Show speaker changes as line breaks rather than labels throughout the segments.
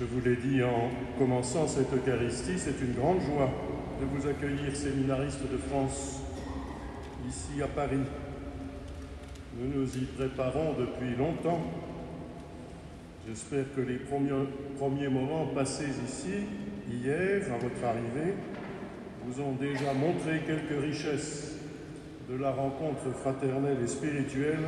Je vous l'ai dit en commençant cette Eucharistie, c'est une grande joie de vous accueillir, séminaristes de France, ici à Paris. Nous nous y préparons depuis longtemps. J'espère que les premiers, moments passés ici, hier, à votre arrivée, vous ont déjà montré quelques richesses de la rencontre fraternelle et spirituelle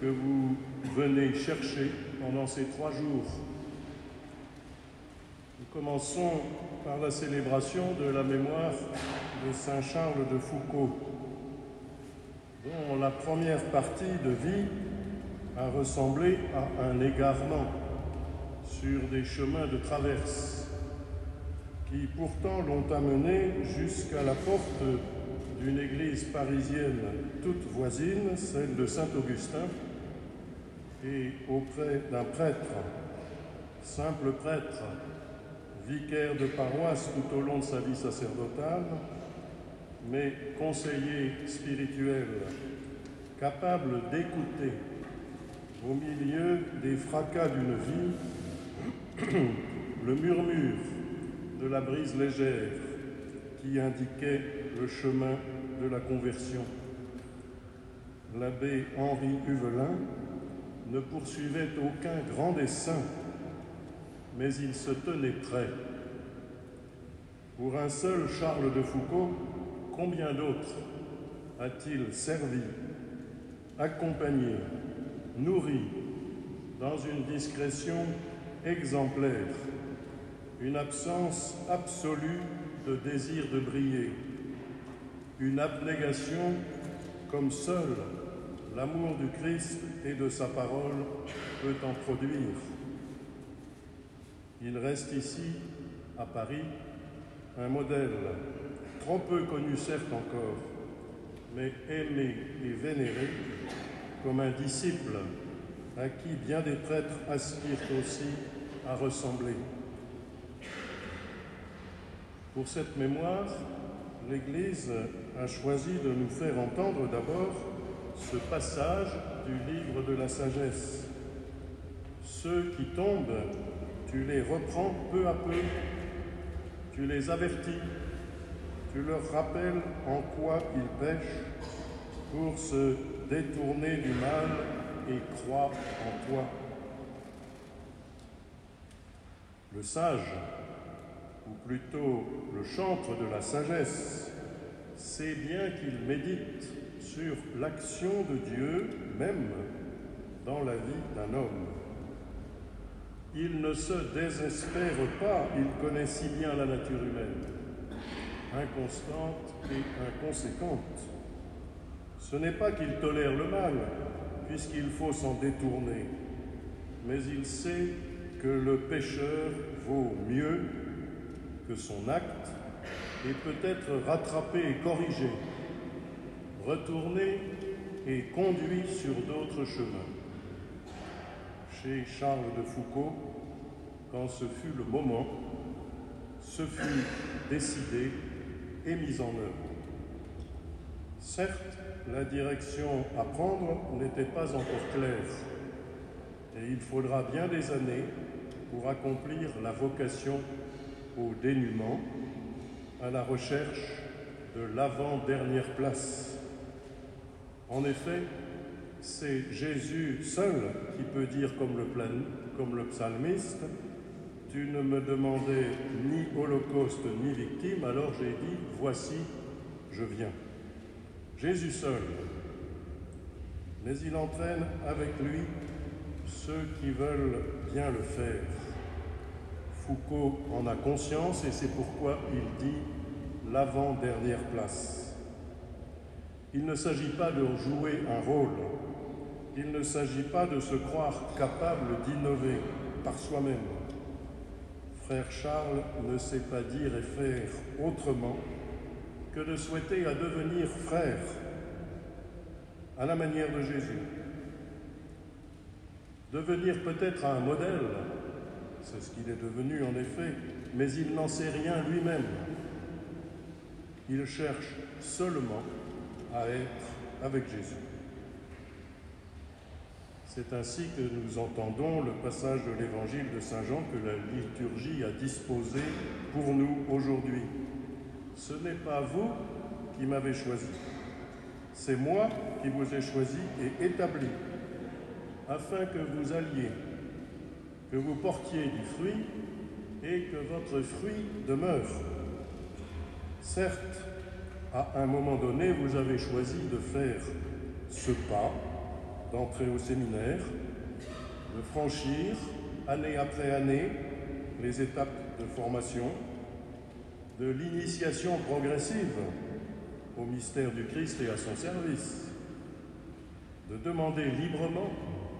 que vous venez chercher pendant ces trois jours commençons par la célébration de la mémoire de Saint Charles de Foucault, dont la première partie de vie a ressemblé à un égarement sur des chemins de traverse qui pourtant l'ont amené jusqu'à la porte d'une église parisienne toute voisine, celle de Saint-Augustin, et auprès d'un prêtre, simple prêtre, vicaire de paroisse tout au long de sa vie sacerdotale, mais conseiller spirituel, capable d'écouter au milieu des fracas d'une vie le murmure de la brise légère qui indiquait le chemin de la conversion. L'abbé Henri Huvelin ne poursuivait aucun grand dessein mais il se tenait prêt. Pour un seul Charles de Foucault, combien d'autres a-t-il servi, accompagné, nourri dans une discrétion exemplaire, une absence absolue de désir de briller, une abnégation comme seul l'amour du Christ et de sa parole peut en produire? Il reste ici, à Paris, un modèle trop peu connu certes encore, mais aimé et vénéré comme un disciple à qui bien des prêtres aspirent aussi à ressembler. Pour cette mémoire, l'Église a choisi de nous faire entendre d'abord ce passage du livre de la sagesse. Ceux qui tombent tu les reprends peu à peu, tu les avertis, tu leur rappelles en quoi ils pêchent pour se détourner du mal et croire en toi. Le sage, ou plutôt le chantre de la sagesse, sait bien qu'il médite sur l'action de Dieu même dans la vie d'un homme. Il ne se désespère pas, il connaît si bien la nature humaine, inconstante et inconséquente. Ce n'est pas qu'il tolère le mal, puisqu'il faut s'en détourner, mais il sait que le pécheur vaut mieux que son acte et peut être rattrapé et corrigé, retourné et conduit sur d'autres chemins Charles de Foucault, quand ce fut le moment, ce fut décidé et mis en œuvre. Certes, la direction à prendre n'était pas encore claire, et il faudra bien des années pour accomplir la vocation au dénuement, à la recherche de l'avant-dernière place. En effet, c'est Jésus seul qui peut dire comme le, psalmiste, tu ne me demandais ni holocauste ni victime, alors j'ai dit, voici, je viens. Jésus seul. Mais il entraîne avec lui ceux qui veulent bien le faire. Foucault en a conscience et c'est pourquoi il dit l'avant-dernière place. Il ne s'agit pas de jouer un rôle, il ne s'agit pas de se croire capable d'innover par soi-même. Frère Charles ne sait pas dire et faire autrement que de souhaiter à devenir frère à la manière de Jésus. Devenir peut-être un modèle, c'est ce qu'il est devenu en effet, mais il n'en sait rien lui-même. Il cherche seulement à être avec Jésus. C'est ainsi que nous entendons le passage de l'évangile de Saint Jean que la liturgie a disposé pour nous aujourd'hui. Ce n'est pas vous qui m'avez choisi, c'est moi qui vous ai choisi et établi, afin que vous alliez, que vous portiez du fruit et que votre fruit demeure. Certes, à un moment donné, vous avez choisi de faire ce pas d'entrer au séminaire, de franchir année après année les étapes de formation, de l'initiation progressive au mystère du Christ et à son service, de demander librement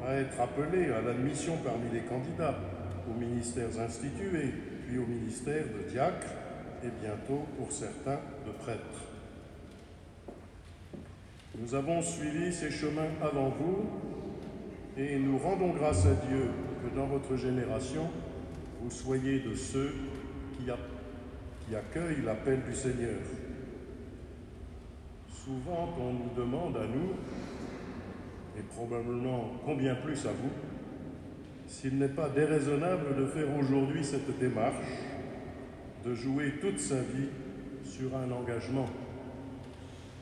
à être appelé à l'admission parmi les candidats aux ministères institués, puis au ministère de diacre et bientôt pour certains de prêtres. Nous avons suivi ces chemins avant vous et nous rendons grâce à Dieu que dans votre génération, vous soyez de ceux qui, accueillent l'appel du Seigneur. Souvent, on nous demande à nous, et probablement combien plus à vous, s'il n'est pas déraisonnable de faire aujourd'hui cette démarche, de jouer toute sa vie sur un engagement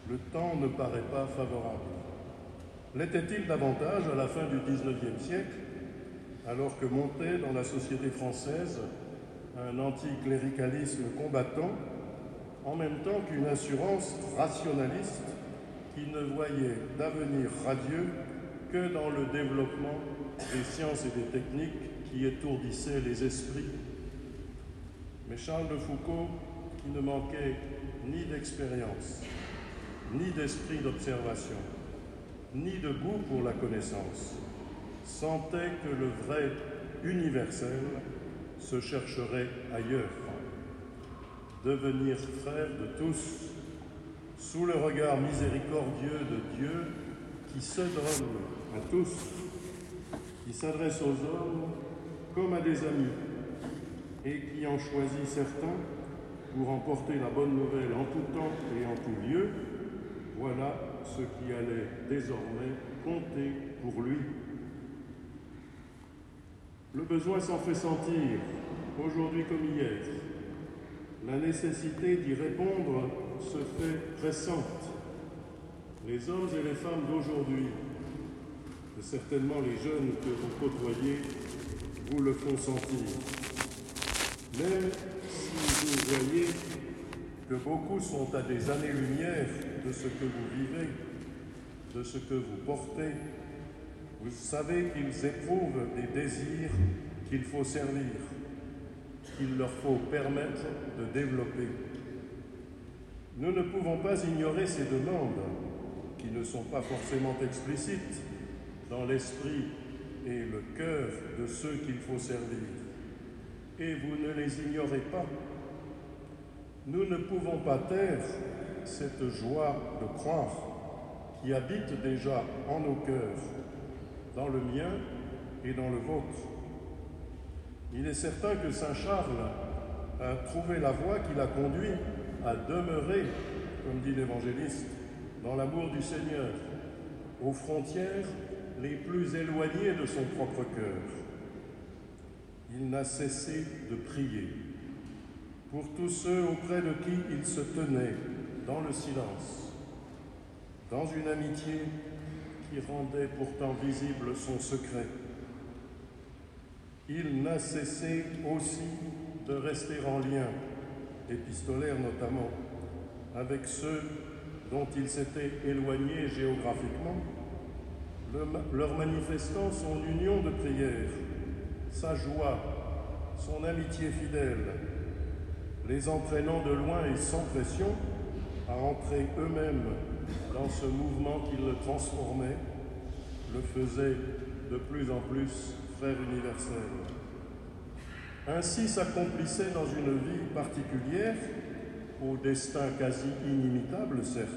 le temps ne paraît pas favorable. L'était-il davantage à la fin du XIXe siècle, alors que montait dans la société française un anticléricalisme combattant, en même temps qu'une assurance rationaliste qui ne voyait d'avenir radieux que dans le développement des sciences et des techniques qui étourdissaient les esprits? Mais Charles de Foucault, qui ne manquait ni d'expérience, ni d'esprit d'observation, ni de goût pour la connaissance, sentait que le vrai universel se chercherait ailleurs. Devenir frère de tous, sous le regard miséricordieux de Dieu qui se donne à tous, qui s'adresse aux hommes comme à des amis et qui en choisit certains pour emporter la bonne nouvelle en tout temps et en tout lieu, voilà ce qui allait désormais compter pour lui. Le besoin s'en fait sentir, aujourd'hui comme hier. La nécessité d'y répondre se fait pressante. Les hommes et les femmes d'aujourd'hui, et certainement les jeunes que vous côtoyez, vous le font sentir. Même si vous voyez beaucoup sont à des années-lumière de ce que vous vivez, de ce que vous portez. Vous savez qu'ils éprouvent des désirs qu'il faut servir, qu'il leur faut permettre de développer. Nous ne pouvons pas ignorer ces demandes, qui ne sont pas forcément explicites, dans l'esprit et le cœur de ceux qu'il faut servir. Et vous ne les ignorez pas. Nous ne pouvons pas taire cette joie de croire qui habite déjà en nos cœurs, dans le mien et dans le vôtre. Il est certain que Saint Charles a trouvé la voie qui l'a conduit à demeurer, comme dit l'évangéliste, dans l'amour du Seigneur, aux frontières les plus éloignées de son propre cœur. Il n'a cessé de prier pour tous ceux auprès de qui il se tenait dans le silence, dans une amitié qui rendait pourtant visible son secret. Il n'a cessé aussi de rester en lien, épistolaire notamment, avec ceux dont il s'était éloigné géographiquement, leur manifestant son union de prière, sa joie, son amitié fidèle, les entraînant de loin et sans pression à entrer eux-mêmes dans ce mouvement qui le transformait, le faisait de plus en plus frère universel. Ainsi s'accomplissait dans une vie particulière, au destin quasi inimitable certes,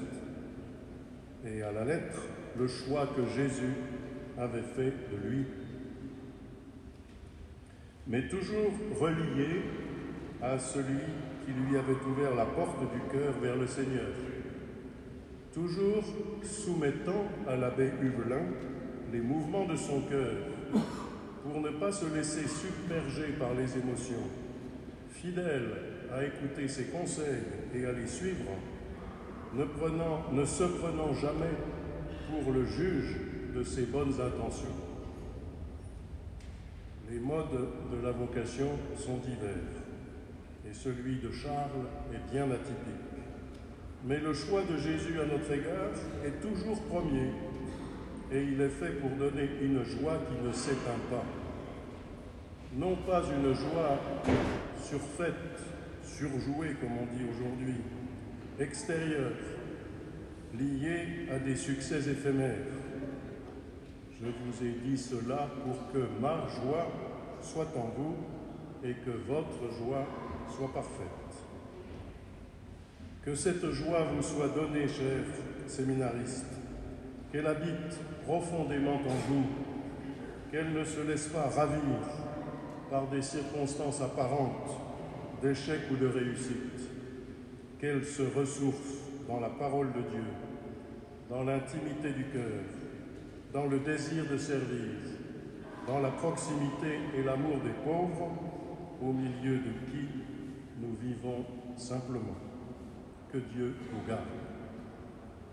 et à la lettre, le choix que Jésus avait fait de lui. Mais toujours relié à celui qui lui avait ouvert la porte du cœur vers le Seigneur. Toujours soumettant à l'abbé Huvelin les mouvements de son cœur pour ne pas se laisser submerger par les émotions, fidèle à écouter ses conseils et à les suivre, ne, prenant, ne se prenant jamais pour le juge de ses bonnes intentions. Les modes de la vocation sont divers et celui de Charles est bien atypique. Mais le choix de Jésus à notre égard est toujours premier et il est fait pour donner une joie qui ne s'éteint pas. Non pas une joie surfaite, surjouée comme on dit aujourd'hui, extérieure, liée à des succès éphémères. Je vous ai dit cela pour que ma joie soit en vous et que votre joie soit parfaite. Que cette joie vous soit donnée, chers séminaristes, qu'elle habite profondément en vous, qu'elle ne se laisse pas ravir par des circonstances apparentes d'échec ou de réussite, qu'elle se ressource dans la parole de Dieu, dans l'intimité du cœur, dans le désir de servir, dans la proximité et l'amour des pauvres, au milieu de qui nous vivons simplement. Que Dieu nous garde.